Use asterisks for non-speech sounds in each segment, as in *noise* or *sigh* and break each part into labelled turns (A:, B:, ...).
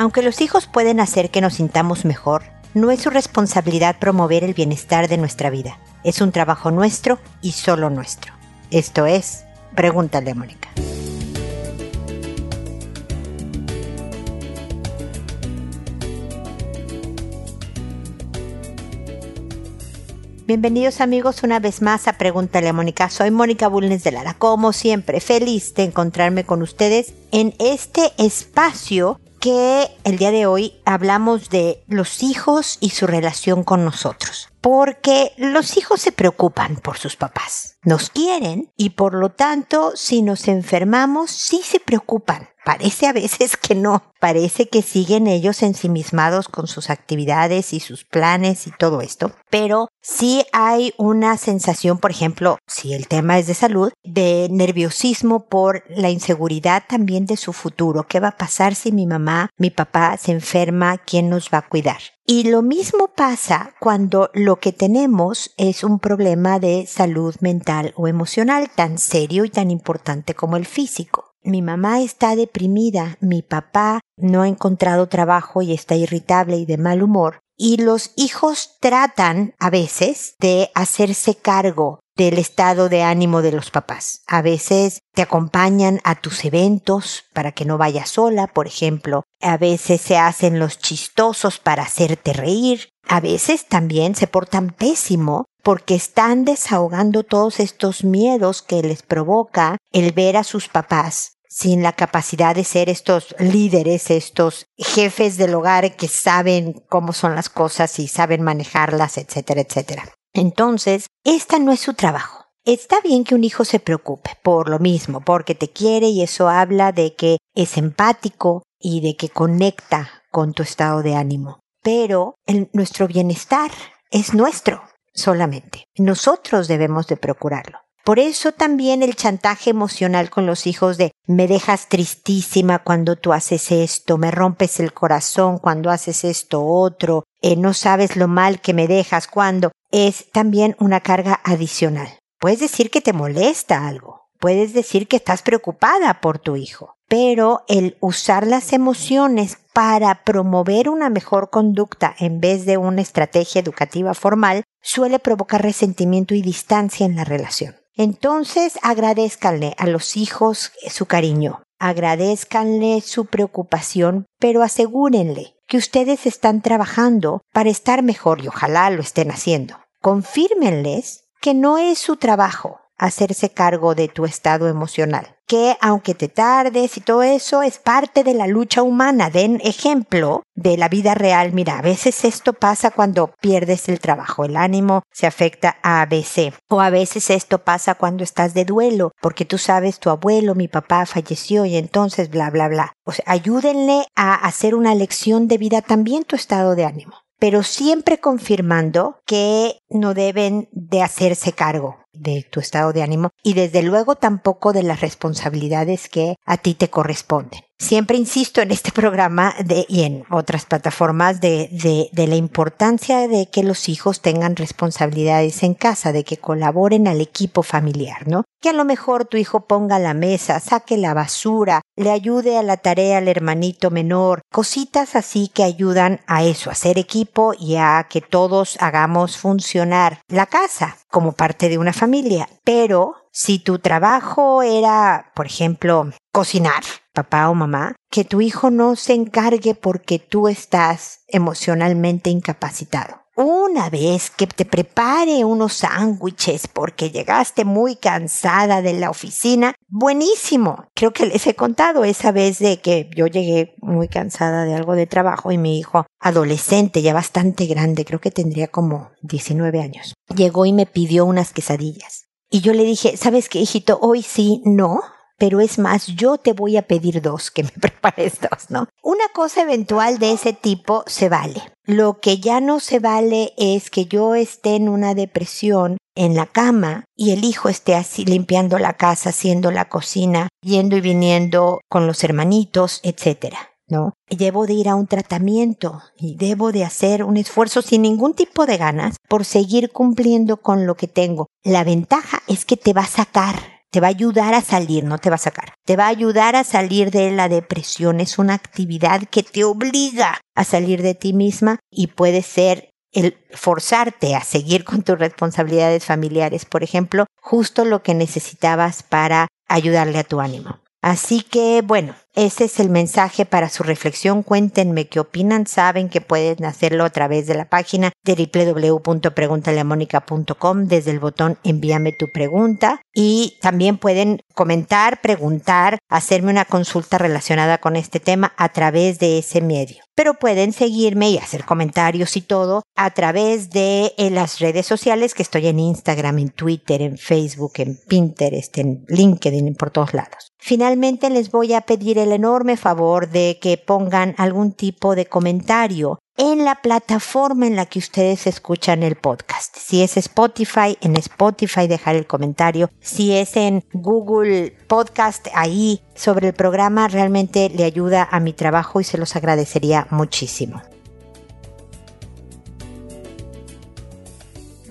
A: Aunque los hijos pueden hacer que nos sintamos mejor, no es su responsabilidad promover el bienestar de nuestra vida. Es un trabajo nuestro y solo nuestro. Esto es, pregúntale a Mónica. Bienvenidos amigos una vez más a Pregúntale a Mónica. Soy Mónica Bulnes de Lara. Como siempre, feliz de encontrarme con ustedes en este espacio que el día de hoy hablamos de los hijos y su relación con nosotros. Porque los hijos se preocupan por sus papás, nos quieren y por lo tanto si nos enfermamos sí se preocupan Parece a veces que no, parece que siguen ellos ensimismados con sus actividades y sus planes y todo esto, pero sí hay una sensación, por ejemplo, si el tema es de salud, de nerviosismo por la inseguridad también de su futuro. ¿Qué va a pasar si mi mamá, mi papá se enferma? ¿Quién nos va a cuidar? Y lo mismo pasa cuando lo que tenemos es un problema de salud mental o emocional tan serio y tan importante como el físico. Mi mamá está deprimida, mi papá no ha encontrado trabajo y está irritable y de mal humor. Y los hijos tratan a veces de hacerse cargo del estado de ánimo de los papás. A veces te acompañan a tus eventos para que no vayas sola, por ejemplo. A veces se hacen los chistosos para hacerte reír. A veces también se portan pésimo porque están desahogando todos estos miedos que les provoca el ver a sus papás sin la capacidad de ser estos líderes, estos jefes del hogar que saben cómo son las cosas y saben manejarlas, etcétera, etcétera. Entonces, esta no es su trabajo. Está bien que un hijo se preocupe por lo mismo, porque te quiere y eso habla de que es empático y de que conecta con tu estado de ánimo. Pero nuestro bienestar es nuestro solamente. Nosotros debemos de procurarlo. Por eso también el chantaje emocional con los hijos de me dejas tristísima cuando tú haces esto, me rompes el corazón cuando haces esto otro, eh, no sabes lo mal que me dejas cuando es también una carga adicional. Puedes decir que te molesta algo, puedes decir que estás preocupada por tu hijo, pero el usar las emociones para promover una mejor conducta en vez de una estrategia educativa formal suele provocar resentimiento y distancia en la relación. Entonces agradezcanle a los hijos su cariño, agradezcanle su preocupación, pero asegúrenle que ustedes están trabajando para estar mejor y ojalá lo estén haciendo. Confírmenles que no es su trabajo hacerse cargo de tu estado emocional, que aunque te tardes y todo eso es parte de la lucha humana. Den ejemplo de la vida real. Mira, a veces esto pasa cuando pierdes el trabajo, el ánimo se afecta a ABC. O a veces esto pasa cuando estás de duelo, porque tú sabes, tu abuelo, mi papá falleció y entonces bla, bla, bla. O sea, ayúdenle a hacer una lección de vida también tu estado de ánimo pero siempre confirmando que no deben de hacerse cargo de tu estado de ánimo y desde luego tampoco de las responsabilidades que a ti te corresponden. Siempre insisto en este programa de, y en otras plataformas de, de, de, la importancia de que los hijos tengan responsabilidades en casa, de que colaboren al equipo familiar, ¿no? Que a lo mejor tu hijo ponga la mesa, saque la basura, le ayude a la tarea al hermanito menor, cositas así que ayudan a eso, a ser equipo y a que todos hagamos funcionar la casa como parte de una familia. Pero si tu trabajo era, por ejemplo, cocinar, papá o mamá, que tu hijo no se encargue porque tú estás emocionalmente incapacitado. Una vez que te prepare unos sándwiches porque llegaste muy cansada de la oficina, buenísimo. Creo que les he contado esa vez de que yo llegué muy cansada de algo de trabajo y mi hijo, adolescente, ya bastante grande, creo que tendría como 19 años, llegó y me pidió unas quesadillas. Y yo le dije, ¿sabes qué, hijito? Hoy sí, no, pero es más, yo te voy a pedir dos, que me *laughs* prepares dos, ¿no? Una cosa eventual de ese tipo se vale. Lo que ya no se vale es que yo esté en una depresión en la cama y el hijo esté así limpiando la casa, haciendo la cocina, yendo y viniendo con los hermanitos, etcétera. ¿no? Debo de ir a un tratamiento y debo de hacer un esfuerzo sin ningún tipo de ganas por seguir cumpliendo con lo que tengo. La ventaja es que te va a sacar te va a ayudar a salir, no te va a sacar, te va a ayudar a salir de la depresión. Es una actividad que te obliga a salir de ti misma y puede ser el forzarte a seguir con tus responsabilidades familiares, por ejemplo, justo lo que necesitabas para ayudarle a tu ánimo. Así que, bueno, ese es el mensaje para su reflexión. Cuéntenme qué opinan. Saben que pueden hacerlo a través de la página de www.preguntaleamónica.com desde el botón envíame tu pregunta y también pueden comentar, preguntar, hacerme una consulta relacionada con este tema a través de ese medio. Pero pueden seguirme y hacer comentarios y todo a través de las redes sociales que estoy en Instagram, en Twitter, en Facebook, en Pinterest, en LinkedIn, por todos lados. Finalmente les voy a pedir el enorme favor de que pongan algún tipo de comentario en la plataforma en la que ustedes escuchan el podcast. Si es Spotify, en Spotify dejar el comentario. Si es en Google Podcast, ahí sobre el programa realmente le ayuda a mi trabajo y se los agradecería muchísimo.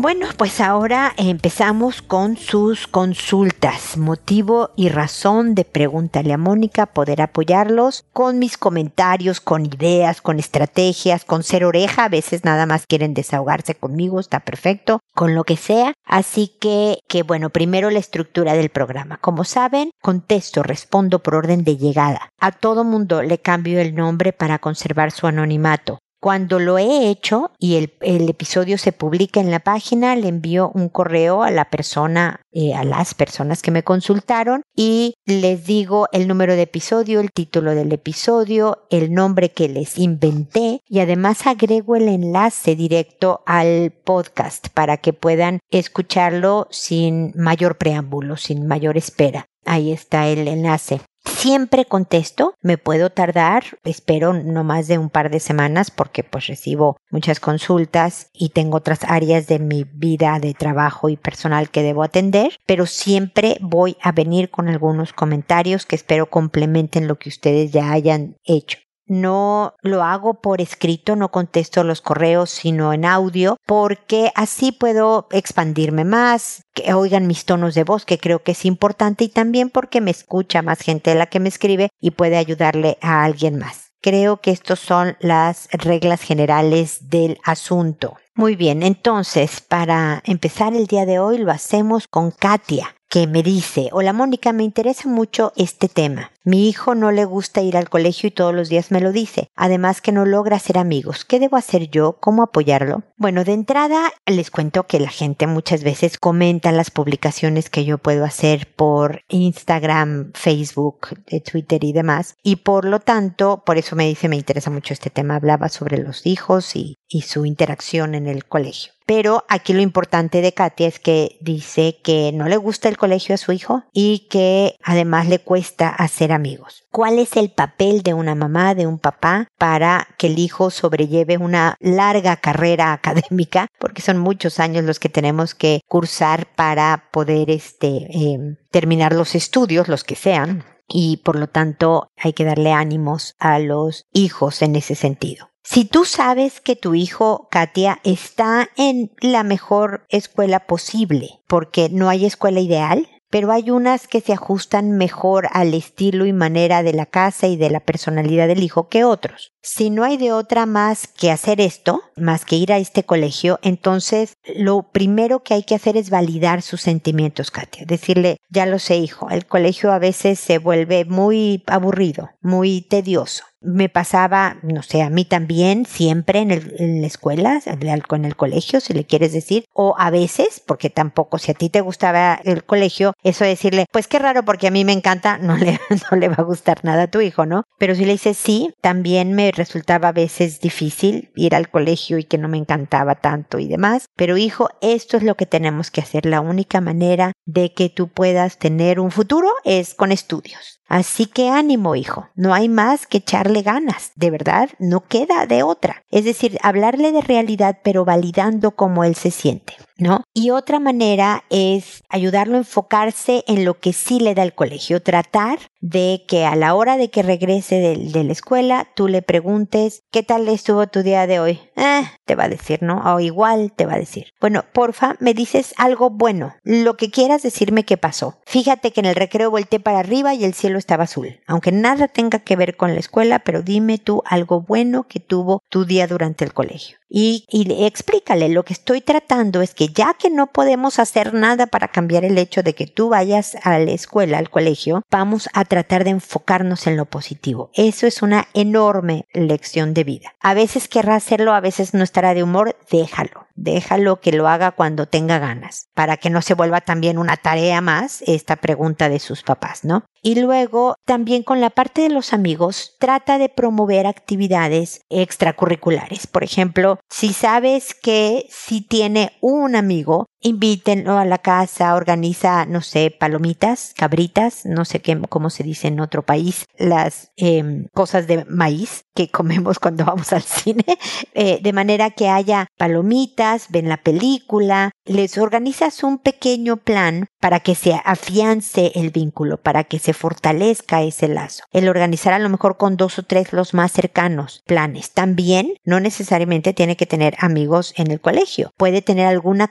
A: Bueno, pues ahora empezamos con sus consultas. Motivo y razón de Pregúntale a Mónica, poder apoyarlos con mis comentarios, con ideas, con estrategias, con ser oreja. A veces nada más quieren desahogarse conmigo, está perfecto, con lo que sea. Así que, que bueno, primero la estructura del programa. Como saben, contesto, respondo por orden de llegada. A todo mundo le cambio el nombre para conservar su anonimato. Cuando lo he hecho y el, episodio se publica en la página, le envío un correo a la persona, eh, a las personas que me consultaron y les digo el número de episodio, el título del episodio, el nombre que les inventé y además agrego el enlace directo al podcast para que puedan escucharlo sin mayor preámbulo, sin mayor espera. Ahí está el enlace. Siempre contesto, me puedo tardar, espero no más de un par de semanas porque pues recibo muchas consultas y tengo otras áreas de mi vida de trabajo y personal que debo atender, pero siempre voy a venir con algunos comentarios que espero complementen lo que ustedes ya hayan hecho no lo hago por escrito, no contesto los correos, sino en audio, porque así puedo expandirme más, que oigan mis tonos de voz, que creo que es importante, y también porque me escucha más gente de la que me escribe y puede ayudarle a alguien más. Creo que estas son las reglas generales del asunto. Muy bien, entonces, para empezar el día de hoy lo hacemos con Katia que me dice, hola Mónica, me interesa mucho este tema. Mi hijo no le gusta ir al colegio y todos los días me lo dice. Además que no logra hacer amigos. ¿Qué debo hacer yo? ¿Cómo apoyarlo? Bueno, de entrada les cuento que la gente muchas veces comenta las publicaciones que yo puedo hacer por Instagram, Facebook, Twitter y demás. Y por lo tanto, por eso me dice, me interesa mucho este tema. Hablaba sobre los hijos y, y su interacción en el colegio. Pero aquí lo importante de Katia es que dice que no le gusta el colegio a su hijo y que además le cuesta hacer amigos. ¿Cuál es el papel de una mamá, de un papá, para que el hijo sobrelleve una larga carrera *laughs* académica? Porque son muchos años los que tenemos que cursar para poder este, em, terminar los estudios, los que sean, y por lo tanto hay que darle ánimos a los hijos en ese sentido. Si tú sabes que tu hijo, Katia, está en la mejor escuela posible, porque no hay escuela ideal, pero hay unas que se ajustan mejor al estilo y manera de la casa y de la personalidad del hijo que otros. Si no hay de otra más que hacer esto, más que ir a este colegio, entonces lo primero que hay que hacer es validar sus sentimientos, Katia. Decirle, ya lo sé, hijo, el colegio a veces se vuelve muy aburrido, muy tedioso me pasaba, no sé, a mí también, siempre en, el, la escuela, en el colegio, si le quieres decir, o a veces, porque tampoco, si a ti te gustaba el colegio, eso de decirle, pues qué raro porque a mí me encanta, *laughs* no le, no le va a gustar nada a tu hijo, ¿no? Pero si le dices sí, también me resultaba a veces difícil ir al colegio y que no me encantaba tanto y demás, pero hijo, esto es lo que tenemos que hacer, la única manera de que tú puedas tener un futuro es con estudios. Así que ánimo, hijo, no hay más que echarle ganas, de verdad, no queda de otra. Es decir, hablarle de realidad pero validando cómo él se siente. ¿No? Y otra manera es ayudarlo a enfocarse en lo que sí le da el colegio, tratar de que a la hora de que regrese de, la escuela tú le preguntes ¿qué tal estuvo tu día de hoy? Eh, te va a decir, ¿no? O igual te va a decir. Bueno, porfa, me dices algo bueno, lo que quieras decirme que pasó. Fíjate que en el recreo volteé para arriba y el cielo estaba azul, aunque nada tenga que ver con la escuela, pero dime tú algo bueno que tuvo tu día durante el colegio y, y explícale, lo que estoy tratando es que ya que no podemos hacer nada para cambiar el hecho de que tú vayas a la escuela, al colegio, vamos a tratar de enfocarnos en lo positivo. Eso es una enorme lección de vida. A veces querrá hacerlo, a veces no estará de humor, déjalo. Déjalo que lo haga cuando tenga ganas, para que no se vuelva también una tarea más esta pregunta de sus papás, ¿no? Y luego, también con la parte de los amigos, trata de promover actividades extracurriculares. Por ejemplo, si sabes que si tiene un amigo, invítenlo a la casa, organiza, no sé, palomitas, cabritas, no sé qué, cómo se dice en otro país, las em, cosas de maíz que *laughs* comemos cuando vamos al cine, eh, de manera que haya palomitas, ven la película, les organizas un pequeño plan para que se afiance el vínculo, para que se fortalezca ese lazo. El organizar a lo mejor con dos o tres los más cercanos planes. También no necesariamente tiene que tener amigos en el colegio. Puede tener alguna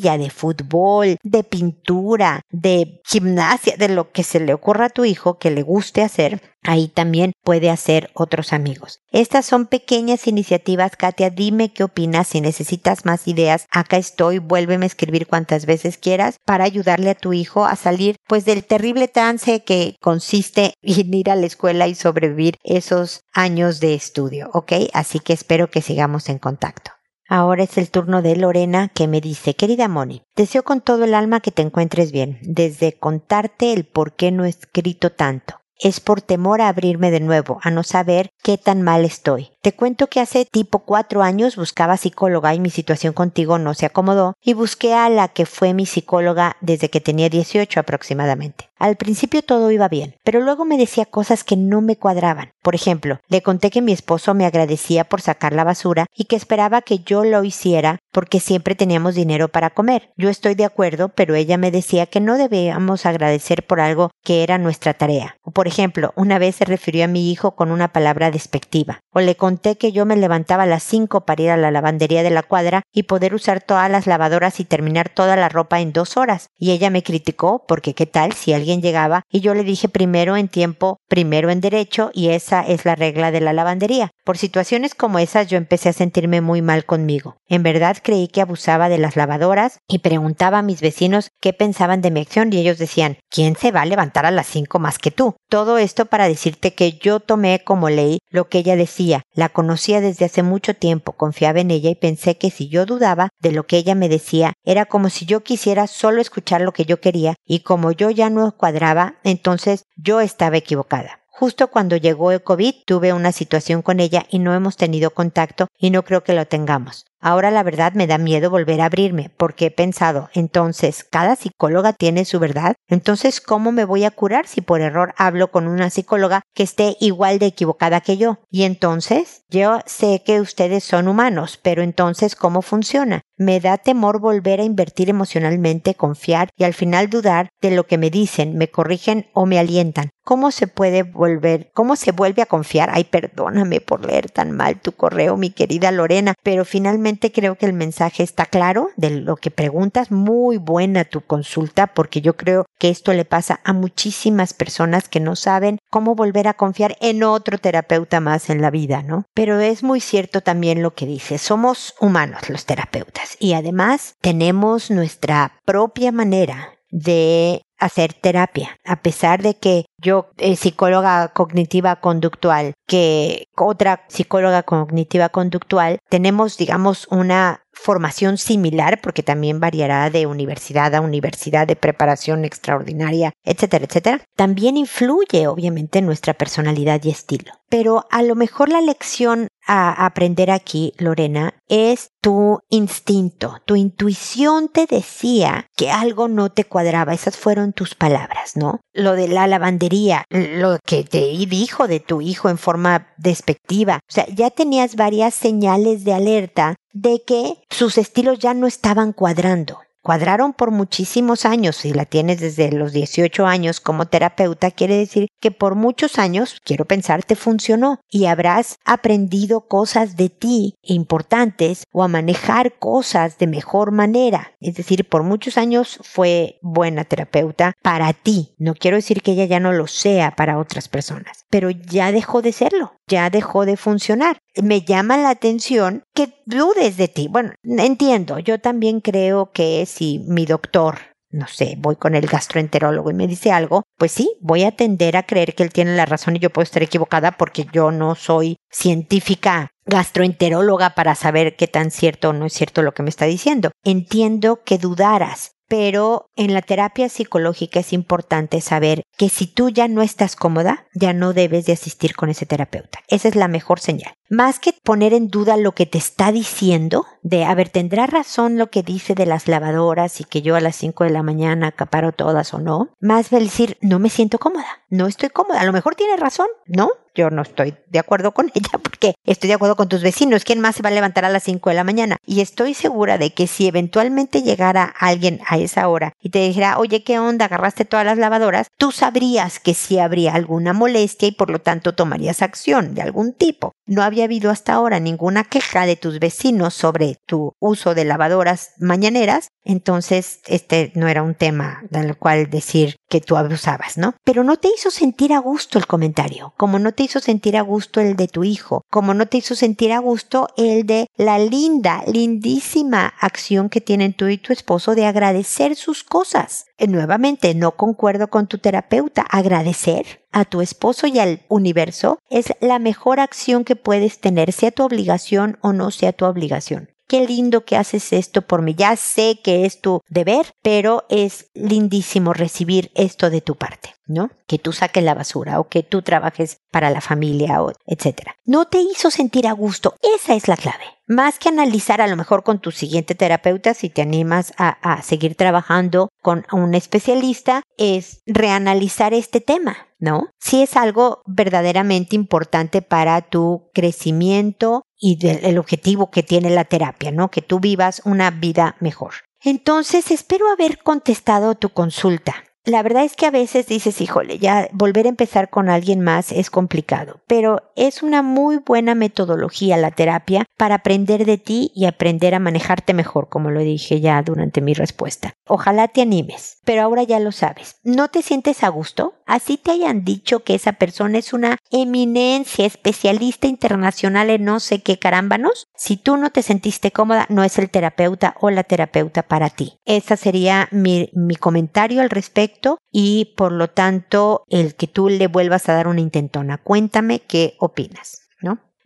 A: de fútbol, de pintura, de gimnasia, de lo que se le ocurra a tu hijo que le guste hacer ahí también puede hacer otros amigos. Estas son pequeñas iniciativas, Katia, dime qué opinas, si necesitas más ideas, acá estoy, vuélveme a escribir cuantas veces quieras para ayudarle a tu hijo a salir pues del terrible trance que consiste en ir a la escuela y sobrevivir esos años de estudio. Así que espero que sigamos en contacto. Ahora es el turno de Lorena que me dice, querida Moni, deseo con todo el alma que te encuentres bien, desde contarte el por qué no he escrito tanto es por temor a abrirme de nuevo, a no saber qué tan mal estoy. Te cuento que hace tipo cuatro años buscaba psicóloga y mi situación contigo no se acomodó y busqué a la que fue mi psicóloga desde que tenía 18 aproximadamente. Al principio todo iba bien, pero luego me decía cosas que no me cuadraban. Por ejemplo, le conté que mi esposo me agradecía por sacar la basura y que esperaba que yo lo hiciera porque siempre teníamos dinero para comer. Yo estoy de acuerdo, pero ella me decía que no debíamos agradecer por algo que era nuestra tarea. O por ejemplo, una vez se refirió a mi hijo con una palabra despectiva. O le conté que yo me levantaba a las cinco para ir a la lavandería de la cuadra y poder usar todas las lavadoras y terminar toda la ropa en dos horas. Y ella me criticó porque qué tal si alguien llegaba y yo le dije primero en tiempo, primero en derecho y esa es la regla de la lavandería. Por situaciones como esas yo empecé a sentirme muy mal conmigo. En verdad creí que abusaba de las lavadoras y preguntaba a mis vecinos qué pensaban de mi acción y ellos decían, ¿quién se va a levantar a las cinco más que tú? Todo esto para decirte que yo tomé como ley lo que ella decía, la conocía desde hace mucho tiempo, confiaba en ella y pensé que si yo dudaba de lo que ella me decía, era como si yo quisiera solo escuchar lo que yo quería y como yo ya no cuadraba, entonces yo estaba equivocada. Justo cuando llegó el COVID tuve una situación con ella y no hemos tenido contacto y no creo que lo tengamos. Ahora la verdad me da miedo volver a abrirme, porque he pensado, entonces, ¿cada psicóloga tiene su verdad? Entonces, ¿cómo me voy a curar si por error hablo con una psicóloga que esté igual de equivocada que yo? Y entonces, yo sé que ustedes son humanos, pero entonces, ¿cómo funciona? Me da temor volver a invertir emocionalmente, confiar y al final dudar de lo que me dicen, me corrigen o me alientan. ¿Cómo se puede volver, cómo se vuelve a confiar? Ay, perdóname por leer tan mal tu correo, mi querida Lorena, pero finalmente creo que el mensaje está claro de lo que preguntas. Muy buena tu consulta, porque yo creo que esto le pasa a muchísimas personas que no saben cómo volver a confiar en otro terapeuta más en la vida, ¿no? Pero es muy cierto también lo que dice. Somos humanos los terapeutas y además tenemos nuestra propia manera de hacer terapia, a pesar de que yo, eh, psicóloga cognitiva conductual, que otra psicóloga cognitiva conductual, tenemos, digamos, una formación similar, porque también variará de universidad a universidad, de preparación extraordinaria, etcétera, etcétera, también influye obviamente en nuestra personalidad y estilo. Pero a lo mejor la lección a aprender aquí, Lorena, es tu instinto, tu intuición te decía que algo no te cuadraba, esas fueron tus palabras, ¿no? Lo de la lavandería, lo que te dijo de tu hijo en forma despectiva, o sea, ya tenías varias señales de alerta de que sus estilos ya no estaban cuadrando cuadraron por muchísimos años. Si la tienes desde los 18 años como terapeuta, quiere decir que por muchos años, quiero pensar, te funcionó y habrás aprendido cosas de ti importantes o a manejar cosas de mejor manera. Es decir, por muchos años fue buena terapeuta para ti. No quiero decir que ella ya no lo sea para otras personas, pero ya dejó de serlo, ya dejó de funcionar. Me llama la atención que dudes de ti. Bueno, entiendo, yo también creo que si mi doctor no sé, voy con el gastroenterólogo y me dice algo, pues sí, voy a tender a creer que él tiene la razón y yo puedo estar equivocada porque yo no soy científica gastroenteróloga para saber qué tan cierto o no es cierto lo que me está diciendo. Entiendo que dudaras, pero en la terapia psicológica es importante saber que si tú ya no estás cómoda, ya no debes de asistir con ese terapeuta. Esa es la mejor señal. Más que poner en duda lo que te está diciendo, de, a ver, ¿tendrá razón lo que dice de las lavadoras y que yo a las 5 de la mañana acaparo todas o no? Más decir, no me siento cómoda, no estoy cómoda, a lo mejor tiene razón, ¿no? yo no estoy de acuerdo con *laughs* ella porque estoy de acuerdo con tus vecinos. ¿Quién más se va a levantar a las 5 de la mañana? Y estoy segura de que si eventualmente llegara alguien a esa hora y te dijera, oye, ¿qué onda? Agarraste todas las lavadoras, tú sabrías que sí habría alguna molestia y por lo tanto tomarías acción de algún tipo. No habido hasta ahora ninguna queja de tus vecinos sobre tu uso de lavadoras mañaneras, entonces este no era un tema del cual decir tú abusabas, ¿no? Pero no te hizo sentir a gusto el comentario, como no te hizo sentir a gusto el de tu hijo, como no te hizo sentir a gusto el de la linda, lindísima acción que tienen tú y tu esposo de agradecer sus cosas. Eh, nuevamente, no concuerdo con tu terapeuta. Agradecer a tu esposo y al universo es la mejor acción que puedes tener, sea tu obligación o no sea tu obligación qué lindo que haces esto por mí. Ya sé que es tu deber, pero es lindísimo recibir esto de tu parte. ¿No? Que tú saques la basura o que tú trabajes para la familia o etcétera. No te hizo sentir a gusto. Esa es la clave. Más que analizar a lo mejor con tu siguiente terapeuta, si te animas a, a seguir trabajando con un especialista, es reanalizar este tema, ¿no? Si es algo verdaderamente importante para tu crecimiento y del objetivo que tiene la terapia, ¿no? Que tú vivas una vida mejor. Entonces, espero haber contestado tu consulta la verdad es que a veces dices, híjole, ya volver a empezar con alguien más es complicado, pero es una muy buena metodología la terapia para aprender de ti y aprender a manejarte mejor, como lo dije ya durante mi respuesta. Ojalá te animes, pero ahora ya lo sabes. ¿No te sientes a gusto? Así te hayan dicho que esa persona es una eminencia, especialista internacional en no sé qué carámbanos. Si tú no te sentiste cómoda, no es el terapeuta o la terapeuta para ti. Ese sería mi, mi comentario al respecto y por lo tanto el que tú le vuelvas a dar una intentona. Cuéntame qué opinas.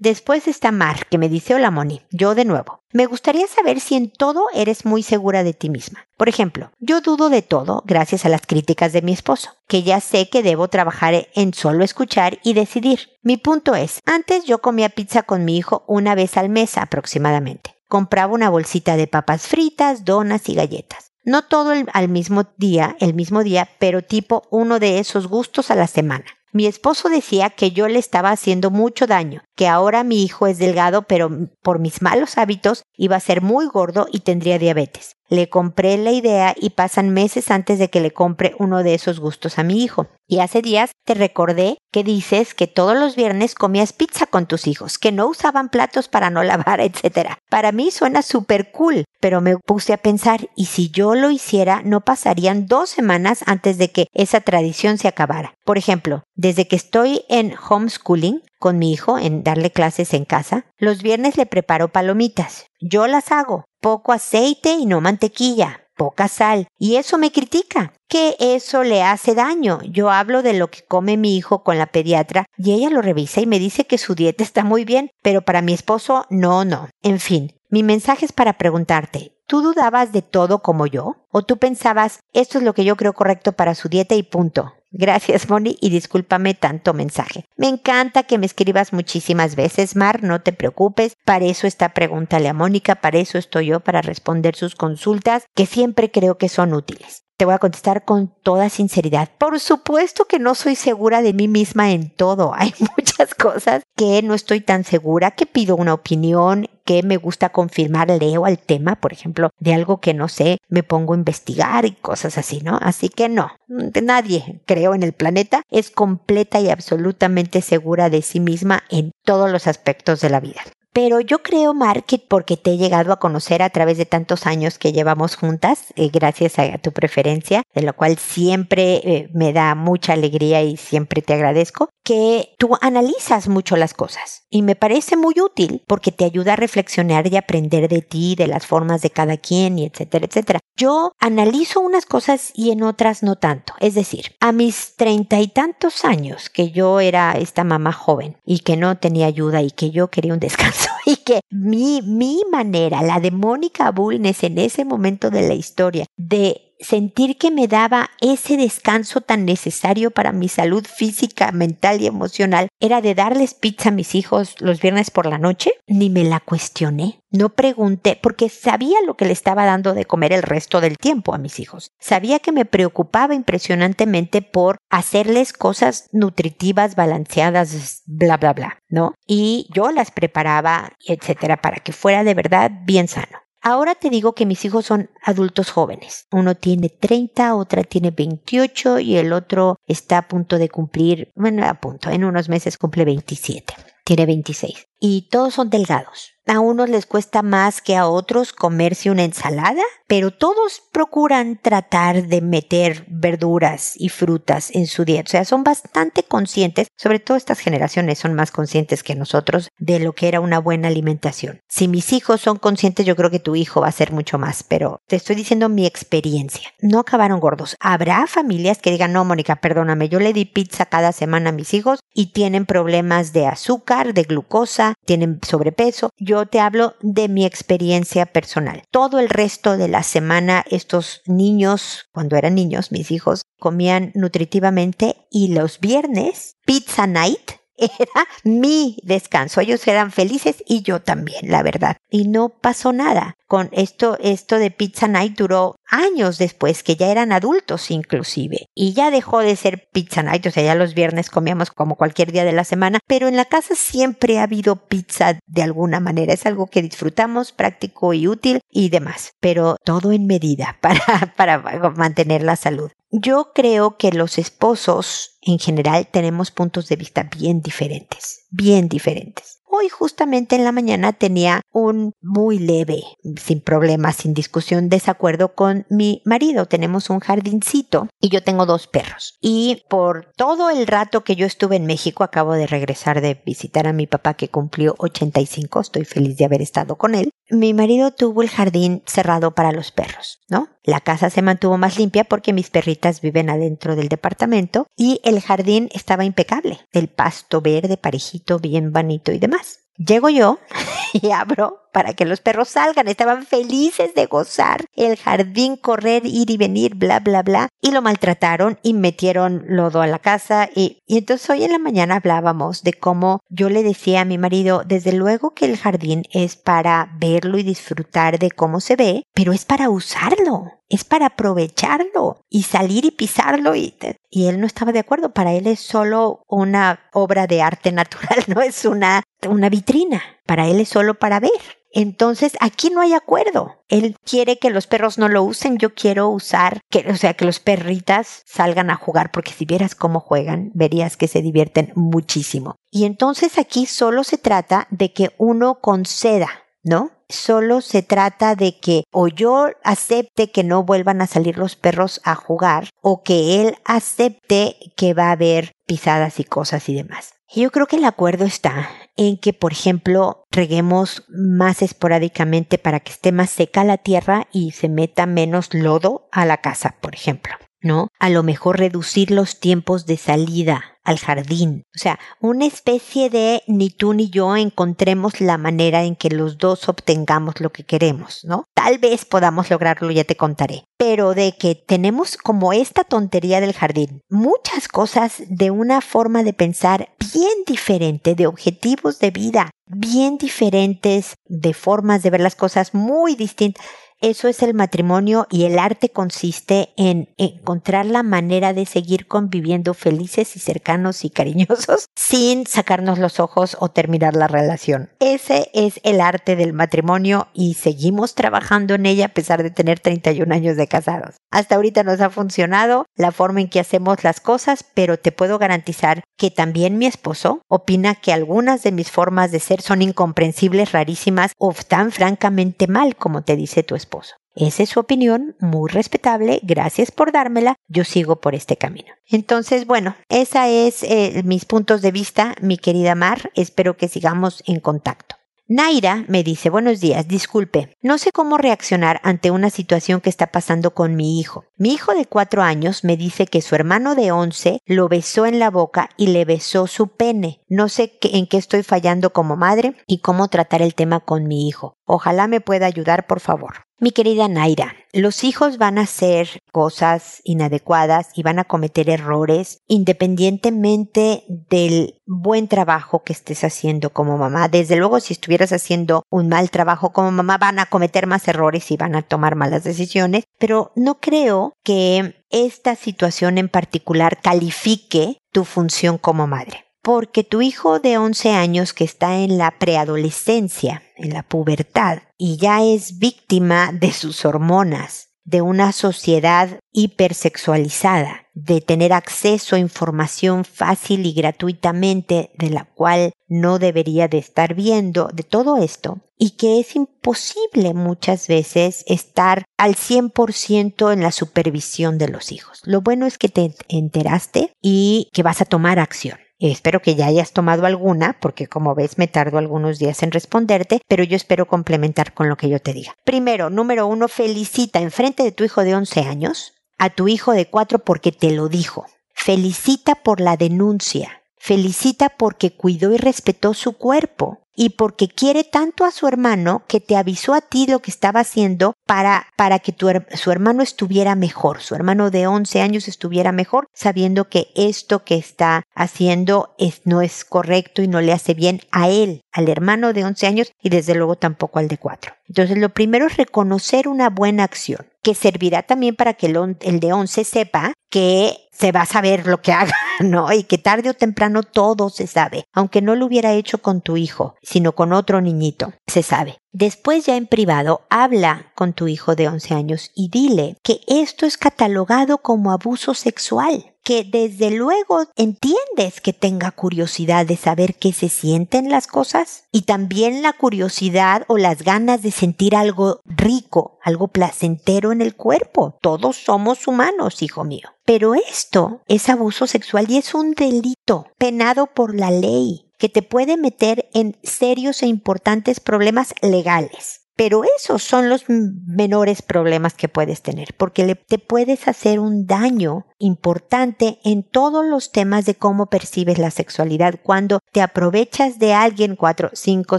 A: Después está Mar, que me dice, hola Moni, yo de nuevo. Me gustaría saber si en todo eres muy segura de ti misma. Por ejemplo, yo dudo de todo gracias a las críticas de mi esposo, que ya sé que debo trabajar en solo escuchar y decidir. Mi punto es, antes yo comía pizza con mi hijo una vez al mes aproximadamente. Compraba una bolsita de papas fritas, donas y galletas. No todo al mismo día, el mismo día, pero tipo uno de esos gustos a la semana. Mi esposo decía que yo le estaba haciendo mucho daño, que ahora mi hijo es delgado, pero por mis malos hábitos iba a ser muy gordo y tendría diabetes. Le compré la idea y pasan meses antes de que le compre uno de esos gustos a mi hijo. Y hace días te recordé que dices que todos los viernes comías pizza con tus hijos, que no usaban platos para no *laughs* lavar, etc. Para mí suena súper cool, pero me puse a pensar, ¿y si yo lo hiciera, no pasarían dos semanas antes de que esa tradición se acabara? Por ejemplo, desde que estoy en homeschooling, con mi hijo en darle clases en casa, los viernes le preparo palomitas. Yo las hago, poco aceite y no mantequilla, poca sal, y eso me critica, que eso le hace daño. Yo hablo de lo que come mi hijo con la pediatra y ella lo revisa y me dice que su dieta está muy bien, pero para mi esposo no, no. En fin, mi mensaje es para preguntarte, ¿tú dudabas de todo como yo? ¿O tú pensabas, esto es lo que yo creo correcto para su dieta y punto? Gracias, Moni, y discúlpame tanto mensaje. Me encanta que me escribas muchísimas veces, Mar, no te preocupes. Para eso está Pregúntale a Mónica, para eso estoy yo, para responder sus consultas, que siempre creo que son útiles. Te voy a contestar con toda sinceridad. Por supuesto que no soy segura de mí misma en todo. *laughs* Hay muchas cosas que no estoy tan segura, que pido una opinión, que me gusta confirmar, leo al tema, por ejemplo, de algo que no sé, me pongo a investigar y cosas así, ¿no? Así que no, nadie, creo, en el planeta es completa y absolutamente segura de sí misma en todos los aspectos de la vida. Pero yo creo, Market, porque te he llegado a conocer a través de tantos años que llevamos juntas, eh, gracias a, tu preferencia, de lo cual siempre eh, me da mucha alegría y siempre te agradezco, que tú analizas mucho las cosas. Y me parece muy útil porque te ayuda a reflexionar y aprender de ti, de las formas de cada quien y etcétera, etcétera. Yo analizo unas cosas y en otras no tanto. Es decir, a mis treinta y tantos años que yo era esta mamá joven y que no tenía ayuda y que yo quería un descanso *laughs* y que mi, mi manera, la de Mónica Bulnes en ese momento de la historia, de sentir que me daba ese descanso tan necesario para mi salud física, mental y emocional era de darles pizza a mis hijos los viernes por la noche, ni me la cuestioné. No pregunté porque sabía lo que le estaba dando de comer el resto del tiempo a mis hijos. Sabía que me preocupaba impresionantemente por hacerles cosas nutritivas, balanceadas, bla, bla, bla, ¿no? Y yo las preparaba, etcétera, para que fuera de verdad bien sano. Ahora te digo que mis hijos son adultos jóvenes. Uno tiene 30, otra tiene 28 y el otro está a punto de cumplir, bueno, a punto, en unos meses cumple 27 tiene 26. Y todos son delgados. A unos les cuesta más que a otros comerse una ensalada, pero todos procuran tratar de meter verduras y frutas en su dieta. O sea, son bastante conscientes, sobre todo estas generaciones son más conscientes que nosotros de lo que era una buena alimentación. Si mis hijos son conscientes, yo creo que tu hijo va a ser mucho más, pero te estoy diciendo mi experiencia. No acabaron gordos. Habrá familias que digan, no, Mónica, perdóname, yo le di pizza cada semana a mis hijos y tienen problemas de azúcar, de glucosa, tienen sobrepeso. Yo te hablo de mi experiencia personal. Todo el resto de la semana estos niños, cuando eran niños, mis hijos, comían nutritivamente y los viernes, pizza night, era mi descanso. Ellos eran felices y yo también, la verdad. Y no pasó nada. Con esto, esto de Pizza Night duró años después, que ya eran adultos inclusive. Y ya dejó de ser Pizza Night, o sea, ya los viernes comíamos como cualquier día de la semana, pero en la casa siempre ha habido pizza de alguna manera. Es algo que disfrutamos, práctico y útil y demás, pero todo en medida *laughs* para, para mantener la salud. Yo creo que los esposos en general tenemos puntos de vista bien diferentes, bien diferentes. Hoy justamente en la mañana tenía un muy leve, sin problemas, sin discusión, desacuerdo con mi marido. Tenemos un jardincito y yo tengo dos perros. Y por todo el rato que yo estuve en México, acabo de regresar de visitar a mi papá que cumplió 85, estoy feliz de haber estado con él. Mi marido tuvo el jardín cerrado para los perros, ¿no? La casa se mantuvo más limpia porque mis perritas viven adentro del departamento y el jardín estaba impecable. El pasto verde, parejito, bien bonito y demás. Llego yo *laughs* y abro para que los perros salgan. Estaban felices de gozar el jardín, correr, ir y venir, bla, bla, bla. Y lo maltrataron y metieron lodo a la casa. Y, y entonces hoy en la mañana hablábamos de cómo yo le decía a mi marido, desde luego que el jardín es para verlo y disfrutar de cómo se ve, pero es para usarlo es para aprovecharlo y salir y pisarlo y, y él no estaba de acuerdo. Para él es solo una obra de arte natural, *laughs* no es una, una vitrina. Para él es solo para ver. Entonces, aquí no hay acuerdo. Él quiere que los perros no lo usen, yo quiero usar, que, o sea, que los perritas salgan a jugar, porque si vieras cómo juegan, verías que se divierten muchísimo. Y entonces aquí solo se trata de que uno conceda, ¿no? Solo se trata de que o yo acepte que no vuelvan a salir los perros a jugar o que él acepte que va a haber pisadas y cosas y demás. Y yo creo que el acuerdo está en que, por ejemplo, reguemos más esporádicamente para que esté más seca la tierra y se meta menos lodo a la casa, por ejemplo. ¿No? A lo mejor reducir los tiempos de salida al jardín. O sea, una especie de ni tú ni yo encontremos la manera en que los dos obtengamos lo que queremos, ¿no? Tal vez podamos lograrlo, ya te contaré. Pero de que tenemos como esta tontería del jardín, muchas cosas de una forma de pensar bien diferente, de objetivos de vida bien diferentes, de formas de ver las cosas muy distintas eso es el matrimonio y el arte consiste en encontrar la manera de seguir conviviendo felices y cercanos y cariñosos *laughs* sin sacarnos los ojos o terminar la relación. Ese es el arte del matrimonio y seguimos trabajando en ella a pesar de tener 31 años de casados. Hasta ahorita nos ha funcionado la forma en que hacemos las cosas, pero te puedo garantizar que también mi esposo opina que algunas de mis formas de ser son incomprensibles, rarísimas o tan francamente mal como te dice tu esposo. Esa es su opinión, muy respetable, gracias por dármela, yo sigo por este camino. Entonces, bueno, esa es eh, mis puntos de vista, mi querida Mar, espero que sigamos en contacto. Naira me dice, buenos días, disculpe, no sé cómo reaccionar ante una situación que está pasando con mi hijo. Mi hijo de cuatro años me dice que su hermano de once lo besó en la boca y le besó su pene. No sé en qué estoy fallando como madre y cómo tratar el tema con mi hijo. Ojalá me pueda ayudar, por favor. Mi querida Naira, los hijos van a hacer cosas inadecuadas y van a cometer errores independientemente del buen trabajo que estés haciendo como mamá. Desde luego, si estuvieras haciendo un mal trabajo como mamá, van a cometer más errores y van a tomar malas decisiones, pero no creo que esta situación en particular califique tu función como madre. Porque tu hijo de 11 años que está en la preadolescencia, en la pubertad, y ya es víctima de sus hormonas, de una sociedad hipersexualizada, de tener acceso a información fácil y gratuitamente de la cual no debería de estar viendo, de todo esto, y que es imposible muchas veces estar al 100% en la supervisión de los hijos. Lo bueno es que te enteraste y que vas a tomar acción. Espero que ya hayas tomado alguna, porque como ves me tardo algunos días en responderte, pero yo espero complementar con lo que yo te diga. Primero, número uno, felicita en frente de tu hijo de 11 años a tu hijo de 4 porque te lo dijo. Felicita por la denuncia. Felicita porque cuidó y respetó su cuerpo y porque quiere tanto a su hermano que te avisó a ti lo que estaba haciendo para, para que tu, su hermano estuviera mejor, su hermano de 11 años estuviera mejor, sabiendo que esto que está haciendo es, no es correcto y no le hace bien a él, al hermano de 11 años y desde luego tampoco al de 4. Entonces lo primero es reconocer una buena acción que servirá también para que el, el de 11 sepa que se va a saber lo que haga, *laughs* ¿no? Y que tarde o temprano todo se sabe, aunque no lo hubiera hecho con tu hijo, sino con otro niñito, se sabe. Después ya en privado, habla con tu hijo de 11 años y dile que esto es catalogado como abuso sexual que desde luego entiendes que tenga curiosidad de saber qué se sienten las cosas y también la curiosidad o las ganas de sentir algo rico, algo placentero en el cuerpo. Todos somos humanos, hijo mío. Pero esto es abuso sexual y es un delito penado por la ley que te puede meter en serios e importantes problemas legales. Pero esos son los menores problemas que puedes tener, porque te puedes hacer un daño importante en todos los temas de cómo percibes la sexualidad cuando te aprovechas de alguien 4, 5,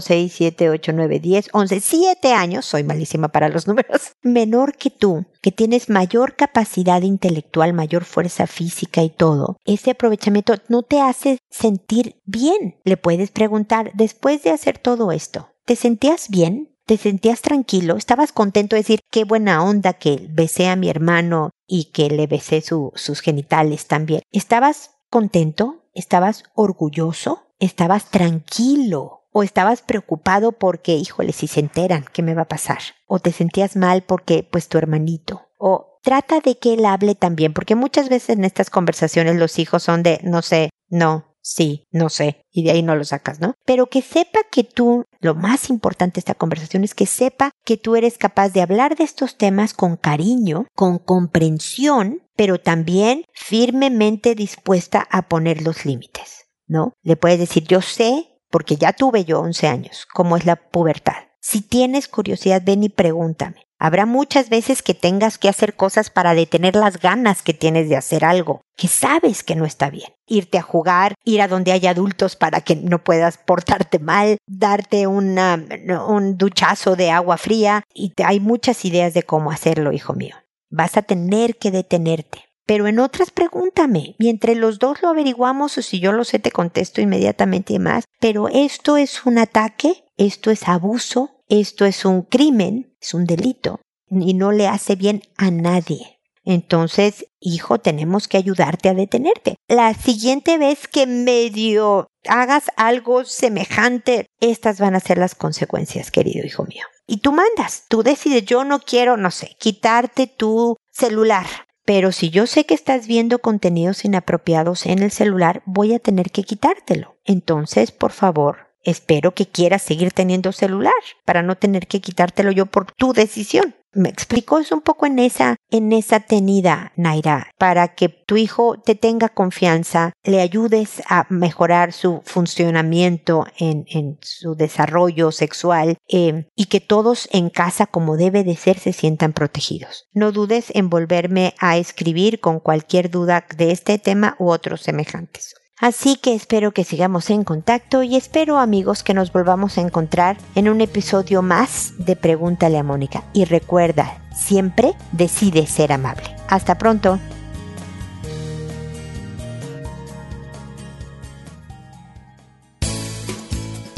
A: 6, 7, 8, 9, 10, 11, 7 años, soy malísima para los *laughs* números, menor que tú, que tienes mayor capacidad intelectual, mayor fuerza física y todo, ese aprovechamiento no te hace sentir bien. Le puedes preguntar, después de hacer todo esto, ¿te sentías bien? ¿Te sentías tranquilo? ¿Estabas contento de decir qué buena onda que besé a mi hermano y que le besé sus genitales también? ¿Estabas contento? ¿Estabas orgulloso? ¿Estabas tranquilo? ¿O estabas preocupado porque, híjole, si se enteran, ¿qué me va a pasar? ¿O te sentías mal porque, pues, tu hermanito? ¿O trata de que él hable también? Porque muchas veces en estas conversaciones los hijos son de, no sé, no, sí, no sé, y de ahí no lo sacas, ¿no? Pero que sepa que tú, lo más importante de esta conversación es que sepa que tú eres capaz de hablar de estos temas con cariño, con comprensión, pero también firmemente dispuesta a poner los límites, ¿no? Le puedes decir, yo sé, porque ya tuve yo 11 años, cómo es la pubertad. Si tienes curiosidad, ven y pregúntame. Habrá muchas veces que tengas que hacer cosas para detener las ganas que tienes de hacer algo, que sabes que no está bien. Irte a jugar, ir a donde hay adultos para que no puedas portarte mal, darte un duchazo de agua fría, y hay muchas ideas de cómo hacerlo, hijo mío. Vas a tener que detenerte. Pero en otras pregúntame, y entre los dos lo averiguamos o si yo lo sé te contesto inmediatamente y más. Pero esto es un ataque, esto es abuso, esto es un crimen, es un delito y no le hace bien a nadie. Entonces, hijo, tenemos que ayudarte a detenerte. La siguiente vez que medio hagas algo semejante, estas van a ser las consecuencias, querido hijo mío. Y tú mandas, tú decides, yo no quiero, no sé, quitarte tu celular. Pero si yo sé que estás viendo contenidos inapropiados en el celular, voy a tener que quitártelo. Entonces, por favor, espero que quieras seguir teniendo celular para no tener que quitártelo yo por tu decisión. Me explico, es un poco en esa, en esa tenida, Naira, para que tu hijo te tenga confianza, le ayudes a mejorar su funcionamiento en, en su desarrollo sexual eh, y que todos en casa, como debe de ser, se sientan protegidos. No dudes en volverme a escribir con cualquier duda de este tema u otros semejantes. Así que espero que sigamos en contacto y espero amigos que nos volvamos a encontrar en un episodio más de Pregúntale a Mónica. Y recuerda, siempre decide ser amable. Hasta pronto.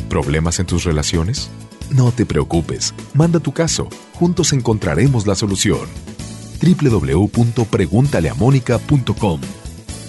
B: ¿Problemas en tus relaciones? No te preocupes, manda tu caso, juntos encontraremos la solución. www.preguntaleamónica.com